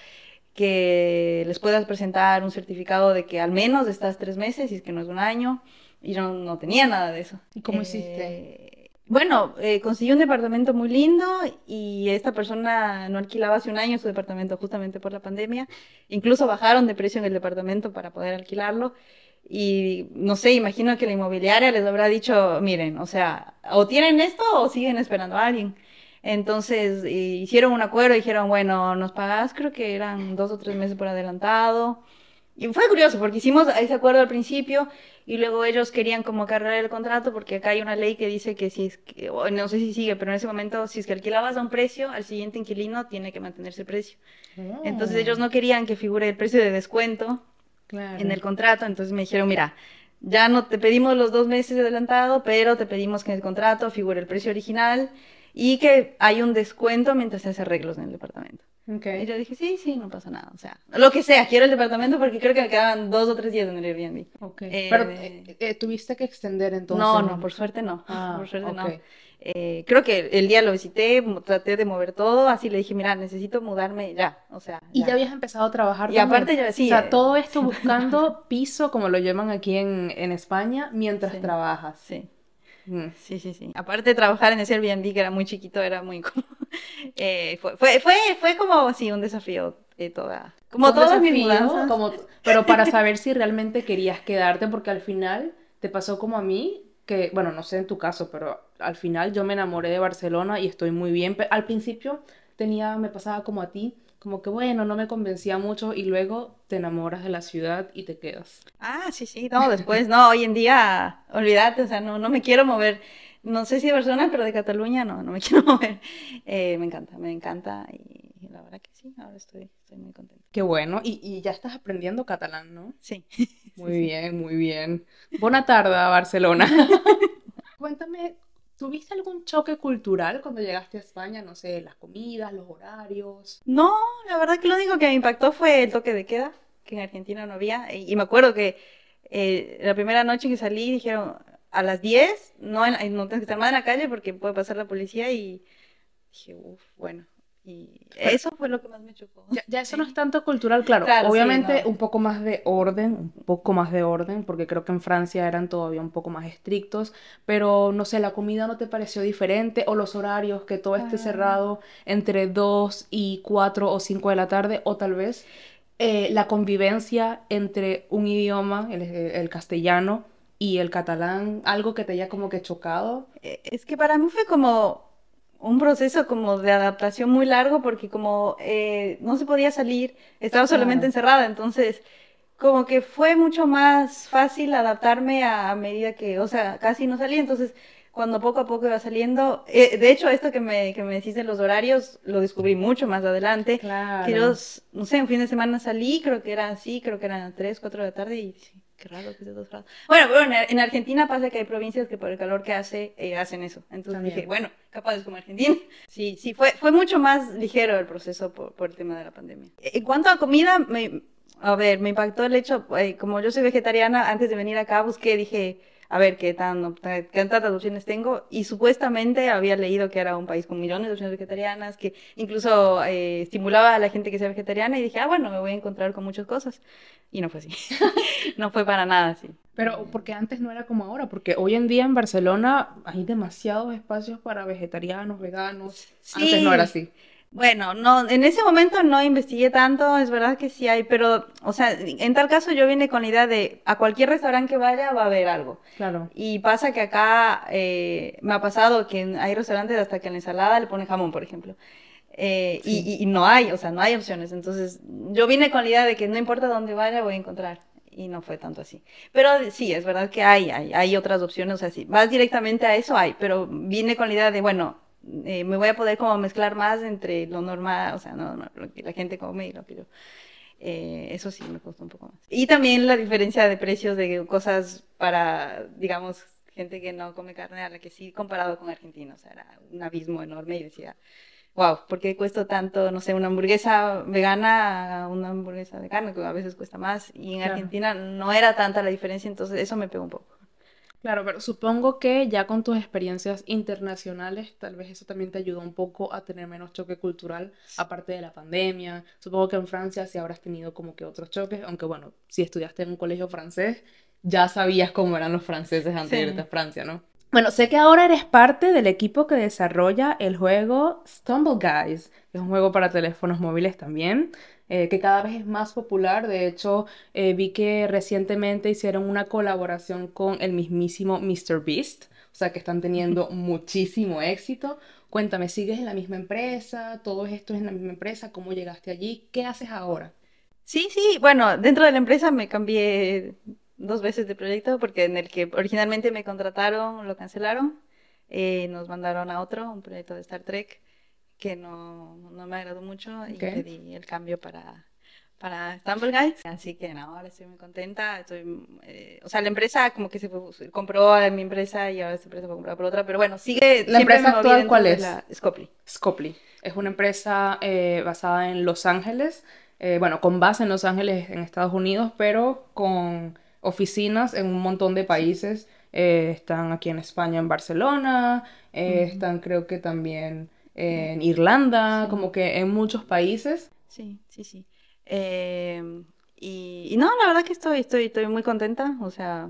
que les puedas presentar un certificado de que al menos estás tres meses, y es que no es un año y yo no tenía nada de eso. ¿Y cómo hiciste? Eh, bueno, eh, conseguí un departamento muy lindo y esta persona no alquilaba hace un año su departamento justamente por la pandemia. Incluso bajaron de precio en el departamento para poder alquilarlo. Y no sé, imagino que la inmobiliaria les habrá dicho, miren, o sea, o tienen esto o siguen esperando a alguien. Entonces hicieron un acuerdo, dijeron, bueno, nos pagas, creo que eran dos o tres meses por adelantado. Y fue curioso porque hicimos ese acuerdo al principio y luego ellos querían como cargar el contrato porque acá hay una ley que dice que si es que, no sé si sigue, pero en ese momento si es que alquilabas a un precio, al siguiente inquilino tiene que mantenerse el precio. Entonces ellos no querían que figure el precio de descuento en el contrato, entonces me dijeron, mira, ya no te pedimos los dos meses de adelantado, pero te pedimos que en el contrato figure el precio original y que hay un descuento mientras se hace arreglos en el departamento. Okay. Y yo dije, sí, sí, no pasa nada. O sea, lo que sea, quiero el departamento porque creo que me quedaban dos o tres días en el Airbnb. Okay. Eh, Pero eh, eh, tuviste que extender entonces. No, no, por suerte no. Ah, por suerte no. ok. Eh, creo que el día lo visité, traté de mover todo, así le dije, mira, necesito mudarme ya. O sea, Y ya habías empezado a trabajar. Y también? aparte yo- sí, O sea, eh, todo esto buscando piso, como lo llaman aquí en, en España, mientras Sí. trabajas. Sí. Mm. Sí, sí, sí. Aparte de trabajar en ese Airbnb que era muy chiquito, era muy incómodo. Eh, fue, fue, fue, fue como, sí, un desafío de toda... Como todas mis mudanzas. como- pero para saber si realmente querías quedarte, porque al final te pasó como a mí, que, bueno, no sé en tu caso, pero al final yo me enamoré de Barcelona y estoy muy bien. Al principio tenía, me pasaba como a ti, como que bueno, no me convencía mucho y luego te enamoras de la ciudad y te quedas. Ah, sí, sí, no, después, no, hoy en día, olvídate, o sea, no, no me quiero mover. No sé si de Barcelona, pero de Cataluña no, no me quiero mover. Eh, me encanta, me encanta y la verdad que sí, ahora estoy, estoy muy contenta. Qué bueno, y, y ya estás aprendiendo catalán, ¿no? Sí. Muy bien, muy bien. Buena tarde, Barcelona. Cuéntame, ¿tuviste algún choque cultural cuando llegaste a España? No sé, las comidas, los horarios. No, la verdad que lo único que me impactó fue el toque de queda, que en Argentina no había. Y, me acuerdo que eh, la primera noche que salí dijeron a las 10 no, no tienes que estar más en la calle porque puede pasar la policía y dije, uff, bueno. Y eso fue lo que más me chocó. Ya, ya eso no es tanto cultural, claro. Claro, sí, Obviamente no. un poco más de orden, un poco más de orden, porque creo que en Francia eran todavía un poco más estrictos, pero no sé, la comida no te pareció diferente o los horarios, que todo esté Ah. cerrado entre 2 y 4 o 5 de la tarde, o tal vez eh, la convivencia entre un idioma, el, el castellano, y el catalán, algo que te haya como que chocado. Eh, Es que para mí fue como un proceso como de adaptación muy largo porque como eh, no se podía salir, estaba solamente encerrada, entonces como que fue mucho más fácil adaptarme a, a medida que, o sea, casi no salía, entonces cuando poco a poco iba saliendo, eh, de hecho esto que me, que me decís de los horarios lo descubrí mucho más adelante, Claro. que yo, no sé, un fin de semana salí, creo que era así, creo que eran 3, 4 de la tarde y sí, qué raro que sea dos grados. Bueno, bueno, en Argentina pasa que hay provincias que por el calor que hace, eh, hacen eso. Entonces También. dije, bueno, capaz es como Argentina. Sí, sí, fue, fue mucho más ligero el proceso por, por el tema de la pandemia. En cuanto a comida, me, a ver, me impactó el hecho, eh, como yo soy vegetariana, antes de venir acá busqué, dije, a ver qué tan, qué tantas opciones tengo y supuestamente había leído que era un país con millones de opciones vegetarianas, que incluso eh, estimulaba a la gente que sea vegetariana y dije, ah, bueno, me voy a encontrar con muchas cosas. Y no fue así. no fue para nada así. Pero porque antes no era como ahora, porque hoy en día en Barcelona hay demasiados espacios para vegetarianos, veganos. Antes no era así. Bueno, no, en ese momento no investigué tanto, es verdad que sí hay, pero, o sea, en tal caso yo vine con la idea de a cualquier restaurante que vaya va a haber algo. Claro. Y pasa que acá eh, me ha pasado que hay restaurantes hasta que en la ensalada le ponen jamón, por ejemplo. Eh, y, Sí. y- y no hay, o sea, no hay opciones. Entonces, yo vine con la idea de que no importa dónde vaya, voy a encontrar. Y no fue tanto así. Pero sí, es verdad que hay, hay, hay otras opciones. O sea, si vas directamente a eso, hay. Pero vine con la idea de, bueno, eh, me voy a poder como mezclar más entre lo normal, o sea, no, no, lo que la gente come y lo que yo. Eh, eso sí me costó un poco más. Y también la diferencia de precios de cosas para, digamos, gente que no come carne a la que sí comparado con Argentina. O sea, era un abismo enorme y decía, wow, ¿por qué cuesta tanto, no sé, una hamburguesa vegana a una hamburguesa de carne? Que a veces cuesta más. Y en Claro. Argentina no era tanta la diferencia, entonces eso me pegó un poco. Claro, pero supongo que ya con tus experiencias internacionales, tal vez eso también te ayudó un poco a tener menos choque cultural, aparte de la pandemia. Supongo que en Francia sí habrás tenido como que otros choques, aunque bueno, si estudiaste en un colegio francés, ya sabías cómo eran los franceses antes de Sí. irte a Francia, ¿no? Bueno, sé que ahora eres parte del equipo que desarrolla el juego Stumble Guys, que es un juego para teléfonos móviles también, eh, que cada vez es más popular. De hecho, eh, vi que recientemente hicieron una colaboración con el mismísimo Mr. Beast, o sea que están teniendo muchísimo éxito. Cuéntame, ¿sigues en la misma empresa? ¿Todo esto es en la misma empresa? ¿Cómo llegaste allí? ¿Qué haces ahora? Sí, sí, bueno, dentro de la empresa me cambié dos veces de proyecto porque en el que originalmente me contrataron lo cancelaron, eh, nos mandaron a otro, un proyecto de Star Trek que no, no me agradó mucho y Ok. pedí el cambio para, para Stumble Guys. Así que no, ahora estoy muy contenta. Estoy, eh, o sea, la empresa como que se compró a mi empresa y ahora esta empresa fue comprada por otra, pero bueno, sigue. ¿La empresa actual cuál es? la- Scopely. Scopely. Es una empresa eh, basada en Los Ángeles, eh, bueno, con base en Los Ángeles, en Estados Unidos, pero con oficinas en un montón de países. Eh, están aquí en España, en Barcelona, eh, Ujú. están creo que también en Irlanda, Sí. como que en muchos países. Sí, sí, sí. Eh, y, y no, la verdad que estoy, estoy, estoy muy contenta. O sea,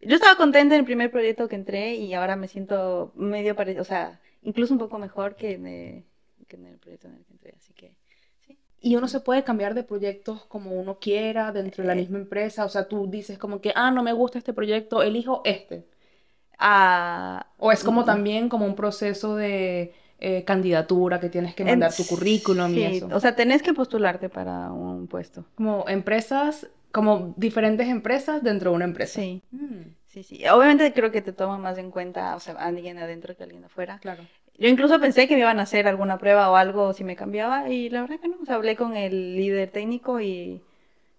yo estaba contenta en el primer proyecto que entré y ahora me siento medio parecido, o sea, incluso un poco mejor que en, el- que en el proyecto en el que entré. Así que, sí. Y uno se puede cambiar de proyectos como uno quiera dentro de la Eh. misma empresa. O sea, tú dices como que, ah, no me gusta este proyecto, elijo este. Ah, O es como también como un proceso de eh, candidatura que tienes que mandar tu currículum y sí, eso. O sea, tenés que postularte para un puesto. Como empresas, como diferentes empresas dentro de una empresa. Sí, Mm, sí, sí. Obviamente creo que te toma más en cuenta, o sea, alguien adentro que alguien afuera. claro. Yo incluso pensé que me iban a hacer alguna prueba o algo si me cambiaba y la verdad que no. O sea, hablé con el líder técnico y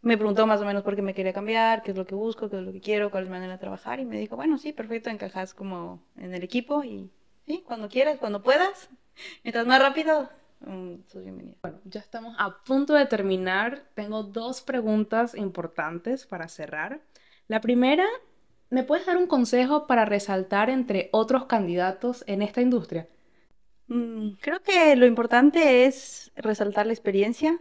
me preguntó más o menos por qué me quería cambiar, qué es lo que busco, qué es lo que quiero, cuál es mi manera de trabajar y me dijo, bueno, sí, perfecto, encajas como en el equipo y sí, cuando quieras, cuando puedas, mientras más rápido, mm. Bueno, ya estamos a punto de terminar. Tengo dos preguntas importantes para cerrar. La primera, ¿me puedes dar un consejo para resaltar entre otros candidatos en esta industria? Mm, creo que lo importante es resaltar la experiencia.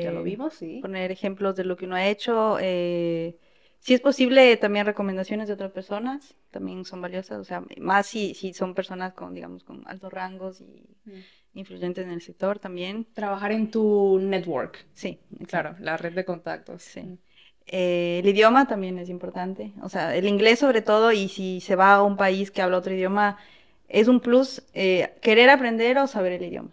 Ya lo eh, vimos, sí. poner ejemplos de lo que uno ha hecho. eh, si es posible, también recomendaciones de otras personas también son valiosas, o sea, más si, si son personas con, digamos, con altos rangos y Mm. influyentes en el sector también. Trabajar en tu network. Sí, exacto. Claro, la red de contactos. Sí. Mm. Eh, el idioma también es importante, o sea, el inglés sobre todo, y si se va a un país que habla otro idioma, es un plus eh, querer aprender o saber el idioma.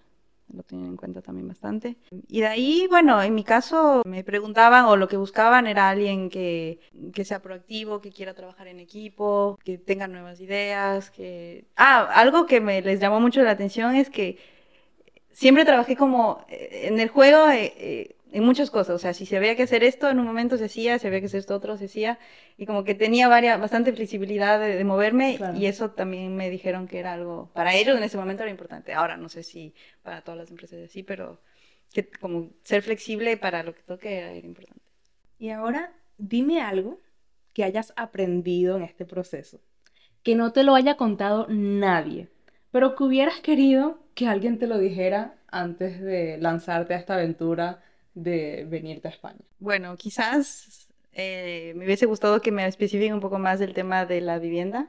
Lo tienen en cuenta también bastante. Y de ahí, bueno, en mi caso me preguntaban o lo que buscaban era alguien que, que sea proactivo, que quiera trabajar en equipo, que tenga nuevas ideas, que... Ah, algo que me les llamó mucho la atención es que siempre trabajé como eh, en el juego eh, eh, en muchas cosas. O sea, si se había que hacer esto, en un momento se hacía, si había que hacer esto otro, se hacía. Y como que tenía varias, bastante flexibilidad de, de moverme Claro. y eso también me dijeron que era algo, para ellos en ese momento era importante. Ahora no sé si para todas las empresas es así, pero que como ser flexible para lo que toque era, era importante. Y ahora dime algo que hayas aprendido en este proceso, que no te lo haya contado nadie, pero que hubieras querido que alguien te lo dijera antes de lanzarte a esta aventura de venirte a España. Bueno, quizás eh, me hubiese gustado que me especifiquen un poco más del tema de la vivienda.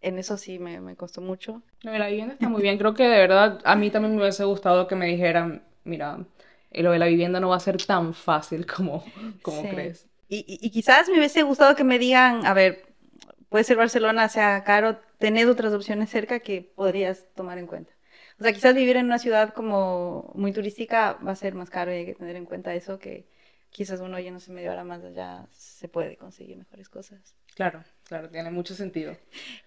En eso sí me, me costó mucho. De la vivienda está muy bien, creo que de verdad a mí también me hubiese gustado que me dijeran, mira, eh, lo de la vivienda no va a ser tan fácil como, como Sí. crees. Y, y- y quizás me hubiese gustado que me digan, a ver, puede ser Barcelona, sea caro, tenés otras opciones cerca que podrías tomar en cuenta. O sea, quizás vivir en una ciudad como muy turística va a ser más caro y hay que tener en cuenta eso, que quizás uno yéndose media hora más allá se puede conseguir mejores cosas. Claro, claro, tiene mucho sentido.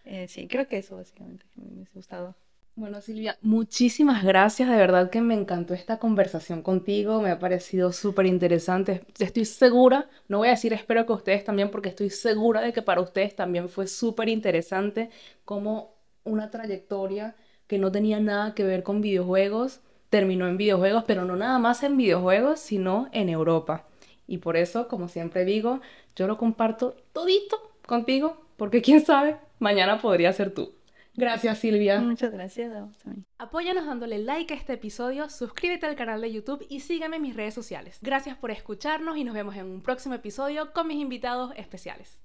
Eh, sí, creo que eso básicamente me hubiese gustado. Bueno, Silvia, muchísimas gracias. De verdad que me encantó esta conversación contigo. Me ha parecido súper interesante. Estoy segura, no voy a decir espero que ustedes también, porque estoy segura de que para ustedes también fue súper interesante como una trayectoria que no tenía nada que ver con videojuegos terminó en videojuegos, pero no nada más en videojuegos, sino en Europa. Y por eso, como siempre digo, yo lo comparto todito contigo, porque quién sabe, mañana podría ser tú. Gracias, Silvia. Muchas gracias a vos también. Apóyanos dándole like a este episodio, suscríbete al canal de YouTube y sígueme en mis redes sociales. Gracias por escucharnos y nos vemos en un próximo episodio con mis invitados especiales.